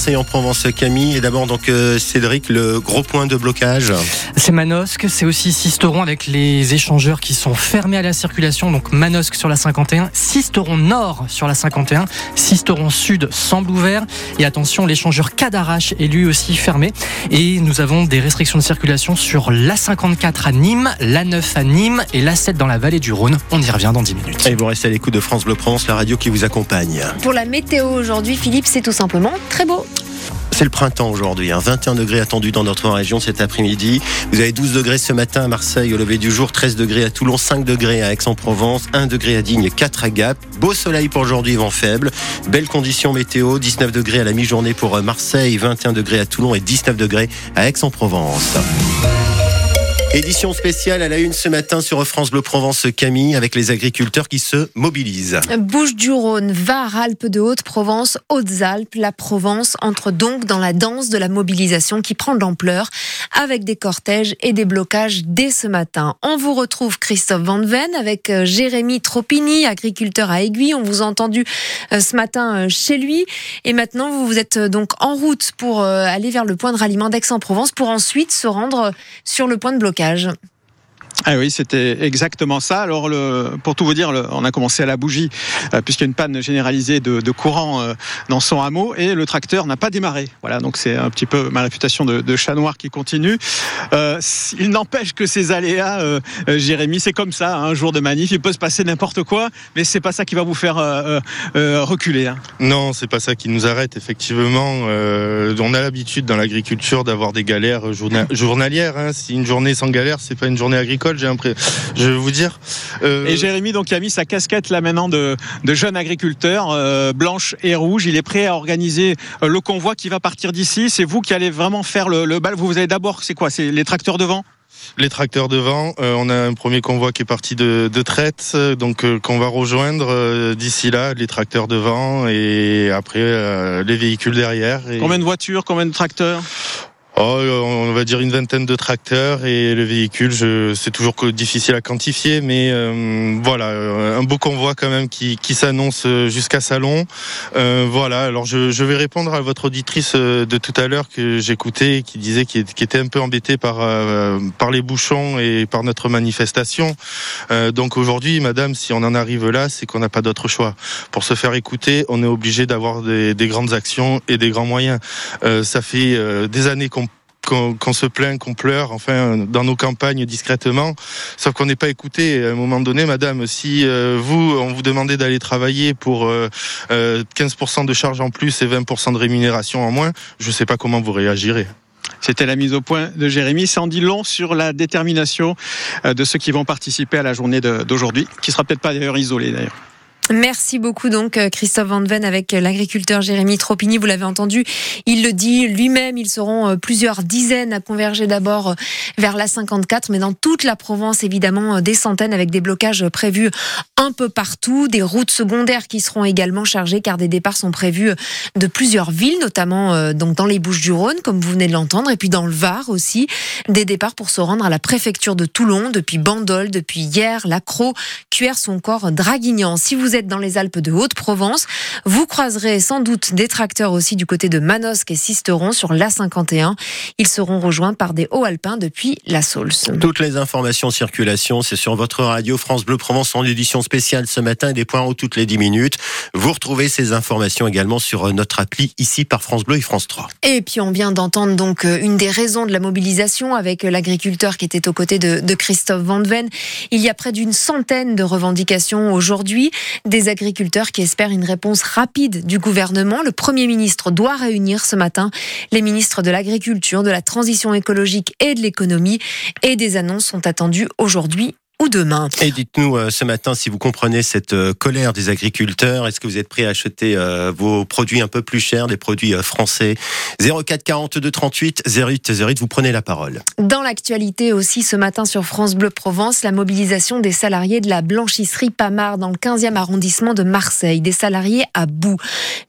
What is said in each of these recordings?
Marseille en Provence, Camille. Et d'abord, donc, euh, Cédric, le gros point de blocage. C'est Manosque, c'est aussi Sisteron avec les échangeurs qui sont fermés à la circulation. Donc Manosque sur la 51, Sisteron Nord sur la 51, Sisteron Sud semble ouvert. Et attention, l'échangeur Cadarache est lui aussi fermé. Et nous avons des restrictions de circulation sur la 54 à Nîmes, la 9 à Nîmes et la 7 dans la vallée du Rhône. On y revient dans 10 minutes. Et vous restez à l'écoute de France Bleu Provence, la radio qui vous accompagne. Pour la météo aujourd'hui, Philippe, c'est tout simplement très beau. C'est le printemps aujourd'hui, hein. 21 degrés attendus dans notre région cet après-midi. Vous avez 12 degrés ce matin à Marseille au lever du jour, 13 degrés à Toulon, 5 degrés à Aix-en-Provence, 1 degré à Digne, 4 à Gap. Beau soleil pour aujourd'hui, vent faible. Belles conditions météo, 19 degrés à la mi-journée pour euh, Marseille, 21 degrés à Toulon et 19 degrés à Aix-en-Provence. Édition spéciale à la une ce matin sur France Bleu Provence Camille avec les agriculteurs qui se mobilisent. Bouches du Rhône, Var, Alpes de Haute-Provence, Hautes-Alpes, la Provence entre donc dans la danse de la mobilisation qui prend de l'ampleur avec des cortèges et des blocages dès ce matin. On vous retrouve Christophe Van Ven avec euh, Jérémy Tropini, agriculteur à Aiguille. On vous a entendu euh, ce matin euh, chez lui et maintenant vous vous êtes donc en route pour aller vers le point de ralliement d'Aix-en-Provence pour ensuite se rendre sur le point de blocage braquage. Ah oui, c'était exactement ça. Alors, le, pour tout vous dire, on a commencé à la bougie, euh, puisqu'il y a une panne généralisée de, courant euh, dans son hameau, et le tracteur n'a pas démarré. Voilà, donc c'est un petit peu ma réputation de, chat noir qui continue. Euh, il n'empêche que ces aléas, Jérémy, c'est comme ça. Hein, un jour de manif, il peut se passer n'importe quoi, mais c'est pas ça qui va vous faire reculer. Hein. Non, c'est pas ça qui nous arrête. Effectivement, on a l'habitude dans l'agriculture d'avoir des galères journalières. Hein. Si une journée sans galère, c'est pas une journée agricole j'ai l'impression. Je vais vous dire. Euh... Et Jérémy, donc, il a mis sa casquette là maintenant de, de jeune agriculteur, euh, blanche et rouge. Il est prêt à organiser euh, le convoi qui va partir d'ici. C'est vous qui allez vraiment faire le, le bal. Vous, vous avez d'abord, c'est quoi? C'est les tracteurs devant les tracteurs devant. Euh, on a un premier convoi qui est parti de, de traite, donc euh, qu'on va rejoindre euh, d'ici là, les tracteurs devant et après les véhicules derrière. Et... Combien de voitures, combien de tracteurs? Oh, on va dire une vingtaine de tracteurs et le véhicule, c'est toujours difficile à quantifier, mais euh, voilà, euh, un beau convoi quand même qui, qui s'annonce jusqu'à Salon. Euh, voilà, alors je, je, vais répondre à votre auditrice euh, de tout à l'heure que j'écoutais, qui disait qu'il était un peu embêté par, euh, par les bouchons et par notre manifestation. Euh, donc aujourd'hui, madame, si on en arrive là, c'est qu'on n'a pas d'autre choix. Pour se faire écouter, on est obligé d'avoir des, des, grandes actions et des grands moyens. ça fait des années qu'on qu'on qu se plaint, qu'on pleure, enfin, dans nos campagnes discrètement. Sauf qu'on n'est pas écouté. À un moment donné, madame, si euh, vous, on vous demandait d'aller travailler pour euh, euh, 15% de charges en plus et 20% de rémunération en moins, je ne sais pas comment vous réagirez. C'était la mise au point de Jérémy. Ça en dit long sur la détermination euh, de ceux qui vont participer à la journée d'aujourd'hui, qui sera peut-être pas d'ailleurs isolée d'ailleurs. Merci beaucoup donc euh, Christophe Van Ven avec euh, l'agriculteur Jérémy Tropini. Vous l'avez entendu, il le dit lui-même, ils seront euh, plusieurs dizaines à converger d'abord vers la 54, mais dans toute la Provence évidemment des centaines avec des blocages prévus un peu partout, des routes secondaires qui seront également chargées car des départs sont prévus de plusieurs villes, notamment donc dans les Bouches-du-Rhône comme vous venez de l'entendre, et puis dans le Var aussi, des départs pour se rendre à la préfecture de Toulon depuis Bandol, depuis hier, Lacro, Cuers ou encore Draguignan. Si vous dans les Alpes de Haute-Provence. Vous croiserez sans doute des tracteurs aussi du côté de Manosque et Sisteron sur l'A51. Ils seront rejoints par des hauts alpins depuis la Saulce. Toutes les informations circulation, c'est sur votre radio France Bleu Provence en édition spéciale ce matin, des points haut toutes les 10 minutes. Vous retrouvez ces informations également sur notre appli ici par France Bleu et France 3. Et puis on vient d'entendre donc euh, une des raisons de la mobilisation avec l'agriculteur qui était aux côtés de, de Christophe Van Ven. Il y a près d'une centaine de revendications aujourd'hui des agriculteurs qui espèrent une réponse rapide du gouvernement. Le Premier ministre doit réunir ce matin les ministres de l'Agriculture, de la Transition écologique et de l'économie. Et des annonces sont attendues aujourd'hui ou demain. Et dites-nous euh, ce matin si vous comprenez cette euh, colère des agriculteurs. Est-ce que vous êtes prêt à acheter euh, vos produits un peu plus chers, des produits français? 04 42 38 08 08, vous prenez la parole. Dans l'actualité aussi ce matin sur France Bleu Provence, la mobilisation des salariés de la blanchisserie Pamar dans le 15e arrondissement de Marseille. Des salariés à bout.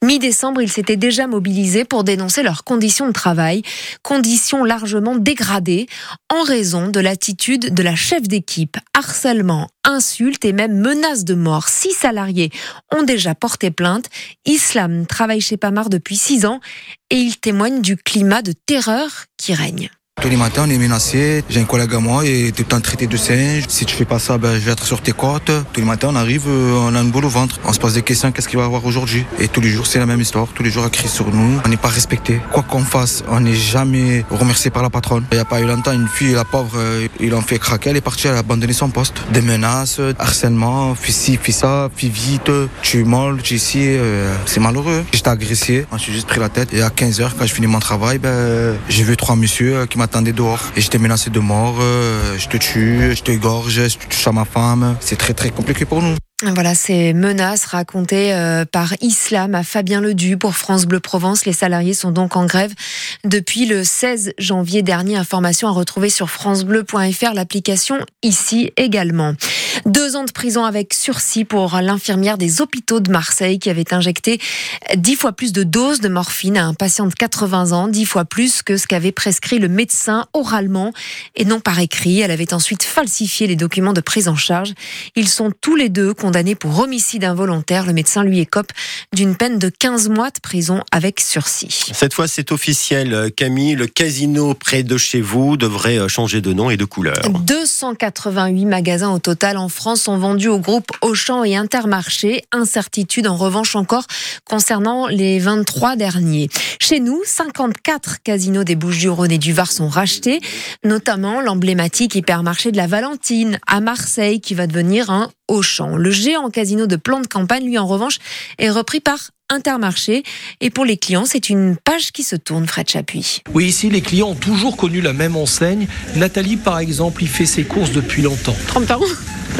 Mi-décembre, ils s'étaient déjà mobilisés pour dénoncer leurs conditions de travail. Conditions largement dégradées en raison de l'attitude de la chef d'équipe harcèlement, insultes et même menaces de mort. Six salariés ont déjà porté plainte. Islam travaille chez Pamar depuis six ans et il témoigne du climat de terreur qui règne. Tous les matins, on est menacé. J'ai un collègue à moi et tout le temps traité de singe. Si tu fais pas ça, ben, je vais être sur tes côtes. Tous les matins, on arrive, euh, on a une boule au ventre. On se pose des questions, qu'est-ce qu'il va avoir aujourd'hui? Et tous les jours, c'est la même histoire. Tous les jours, elle crie sur nous. On n'est pas respecté. Quoi qu'on fasse, on n'est jamais remercié par la patronne. Il n'y a pas eu longtemps, une fille, la pauvre, euh, il en fait craquer. Elle est partie, elle a abandonné son poste. Des menaces, harcèlement, fais ci, fais ça, fais vite, tu es molle, tu ici. Euh, c'est malheureux. J'étais agressé, me suis juste pris la tête. Et à 15h, quand je finis mon travail, ben, j'ai vu trois messieurs qui m'attendaient dehors. Et j'étais menacé de mort. euh, je te tue, je te gorge, je touche à ma femme. C'est très très compliqué pour nous. Voilà ces menaces racontées euh, par Islam à Fabien Ledu pour France Bleu Provence. Les salariés sont donc en grève depuis le 16 janvier dernier. Information à retrouver sur francebleu.fr, l'application ici également. Deux ans de prison avec sursis pour l'infirmière des hôpitaux de Marseille qui avait injecté dix fois plus de doses de morphine à un patient de 80 ans, dix fois plus que ce qu'avait prescrit le médecin oralement et non par écrit. Elle avait ensuite falsifié les documents de prise en charge. Ils sont tous les deux condamné pour homicide involontaire. Le médecin lui écope d'une peine de 15 mois de prison avec sursis. Cette fois, c'est officiel, euh, Camille. Le casino près de chez vous devrait euh, changer de nom et de couleur. 288 magasins au total en France sont vendus au groupe Auchan et Intermarché. Incertitude en revanche encore concernant les 23 derniers. Chez nous, 54 casinos des Bouches-du-Rhône et du Var sont rachetés, notamment l'emblématique hypermarché de la Valentine à Marseille qui va devenir un Auchan. Le géant casino de plan de campagne, lui en revanche, est repris par Intermarché. Et pour les clients, c'est une page qui se tourne, Fred Chapuis. Oui, ici, les clients ont toujours connu la même enseigne. Nathalie, par exemple, y fait ses courses depuis longtemps. 30 ans.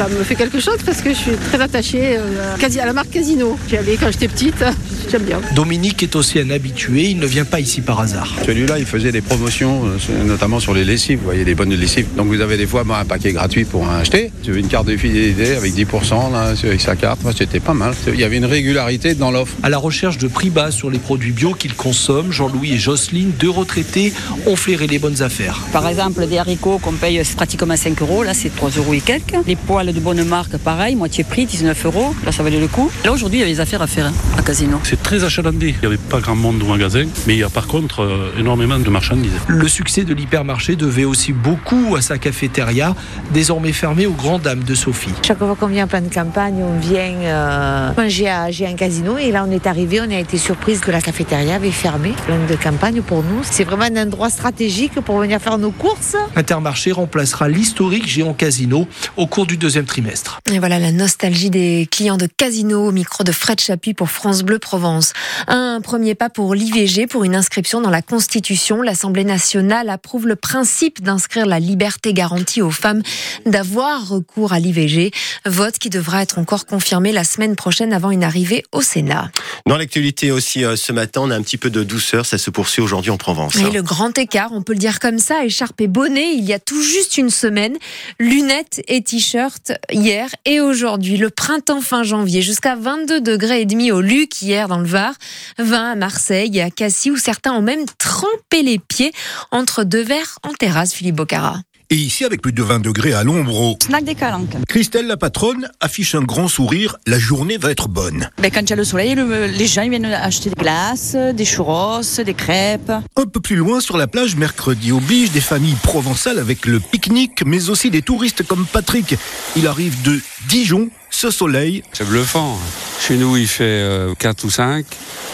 Ça me fait quelque chose parce que je suis très attachée euh, quasi à la marque Casino. J'y allais quand j'étais petite, j'aime bien. Dominique est aussi un habitué, il ne vient pas ici par hasard. Celui-là, il faisait des promotions, euh, notamment sur les lessives. Vous voyez, des bonnes lessives. Donc vous avez des fois bah, un paquet gratuit pour en acheter. Tu veux une carte de fidélité avec 10% là, avec sa carte. Moi, c'était pas mal. Il y avait une régularité dans l'offre. À la recherche de prix bas sur les produits bio qu'ils consomment, Jean-Louis et Jocelyne, deux retraités, ont flairé les bonnes affaires. Par exemple, des haricots qu'on paye pratiquement 5 euros, là c'est 3 euros et quelques. Les poils de bonne marque, pareil, moitié prix, 19 euros. Là ça valait le coup. Là aujourd'hui, il y avait des affaires à faire hein, à Casino. C'est très achalandé. Il n'y avait pas grand monde au magasin, mais il y a par contre euh, énormément de marchandises. Le succès de l'hypermarché devait aussi beaucoup à sa cafétéria, désormais fermée aux grandes dames de Sophie. Chaque fois qu'on vient en pleine campagne, on vient euh, manger à j'ai un casino et là on est arrivé, on a été surprise que la cafétéria avait fermé. Pleine de campagne pour nous. C'est vraiment un endroit stratégique pour venir faire nos courses. Intermarché remplacera l'historique géant casino au cours du deuxième trimestre. Et voilà la nostalgie des clients de Casino au micro de Fred Chapuis pour France Bleu Provence. Un premier pas pour l'IVG, pour une inscription dans la Constitution. L'Assemblée nationale approuve le principe d'inscrire la liberté garantie aux femmes d'avoir recours à l'IVG. Vote qui devra être encore confirmé la semaine prochaine avant une arrivée au Sénat. Dans l'actualité aussi, euh, ce matin, on a un petit peu de douceur. Ça se poursuit aujourd'hui en Provence. Et le grand écart, on peut le dire comme ça, écharpe et bonnet, il y a tout juste une semaine. Lunettes et t-shirts hier et aujourd'hui. Le printemps fin janvier, jusqu'à 22 degrés et demi au Luc hier dans le Var, 20 à Marseille et à Cassis où certains ont même trempé les pieds entre deux verres en terrasse, Philippe Bocara. Et ici, avec plus de 20 degrés à l'ombre, au... Snack des calanques. Christelle, la patronne, affiche un grand sourire. La journée va être bonne. Ben, quand il y a le soleil, le- les gens ils viennent acheter des glaces, des churros, des crêpes. Un peu plus loin, sur la plage, mercredi oblige, des familles provençales avec le pique-nique, mais aussi des touristes comme Patrick. Il arrive de Dijon. Ce soleil, C'est bluffant. Chez nous, il fait euh, 4 ou 5.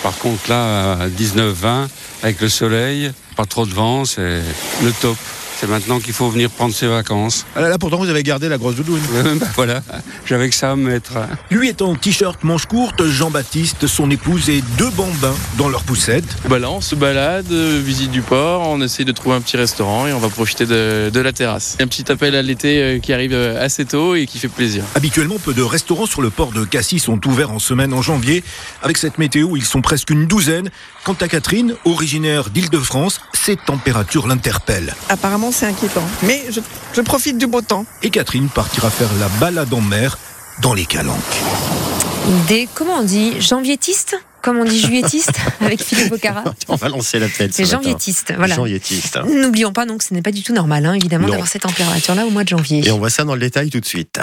Par contre, là, à 19, 20, avec le soleil, pas trop de vent, c'est le top. C'est maintenant qu'il faut venir prendre ses vacances. Ah là, là, pourtant vous avez gardé la grosse doudoune. Euh, bah, voilà, j'avais que ça à me mettre. Lui est en t-shirt manche courte, Jean-Baptiste, son épouse et deux bambins dans leur poussette. Bah là, on se balade, euh, visite du port, on essaye de trouver un petit restaurant et on va profiter de, de la terrasse. Un petit appel à l'été euh, qui arrive assez tôt et qui fait plaisir. Habituellement, peu de restaurants sur le port de Cassis sont ouverts en semaine en janvier. Avec cette météo, ils sont presque une douzaine. Quant à Catherine, originaire d'Île-de-France, ces températures l'interpellent. Apparemment, c'est inquiétant. Mais je, je profite du beau temps. Et Catherine partira faire la balade en mer dans les calanques. Des, comment on dit, janvietistes comme on dit juilletiste avec Philippe Bocara. On va lancer la tête. C'est janvietiste, voilà. Janvietiste. N'oublions pas donc, ce n'est pas du tout normal, hein, évidemment, d'avoir cette température-là au mois de janvier. Et on voit ça dans le détail tout de suite.